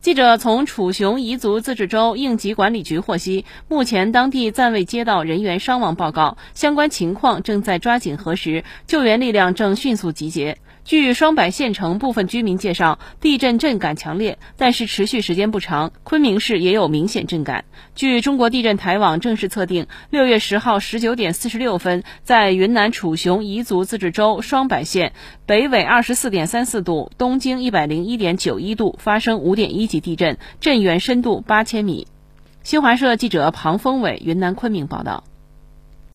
记者从楚雄彝族自治州应急管理局获悉，目前当地暂未接到人员伤亡报告，相关情况正在抓紧核实，救援力量正迅速集结。据双柏县城部分居民介绍，地震震感强烈，但是持续时间不长。昆明市也有明显震感。据中国地震台网正式测定，六月十号十九点四十六分，在云南楚雄彝族自治州双柏县北纬二十四点三四度，东经一百零一点九一度发生五点一级地震，震源深度八千米。新华社记者庞峰伟云南昆明报道。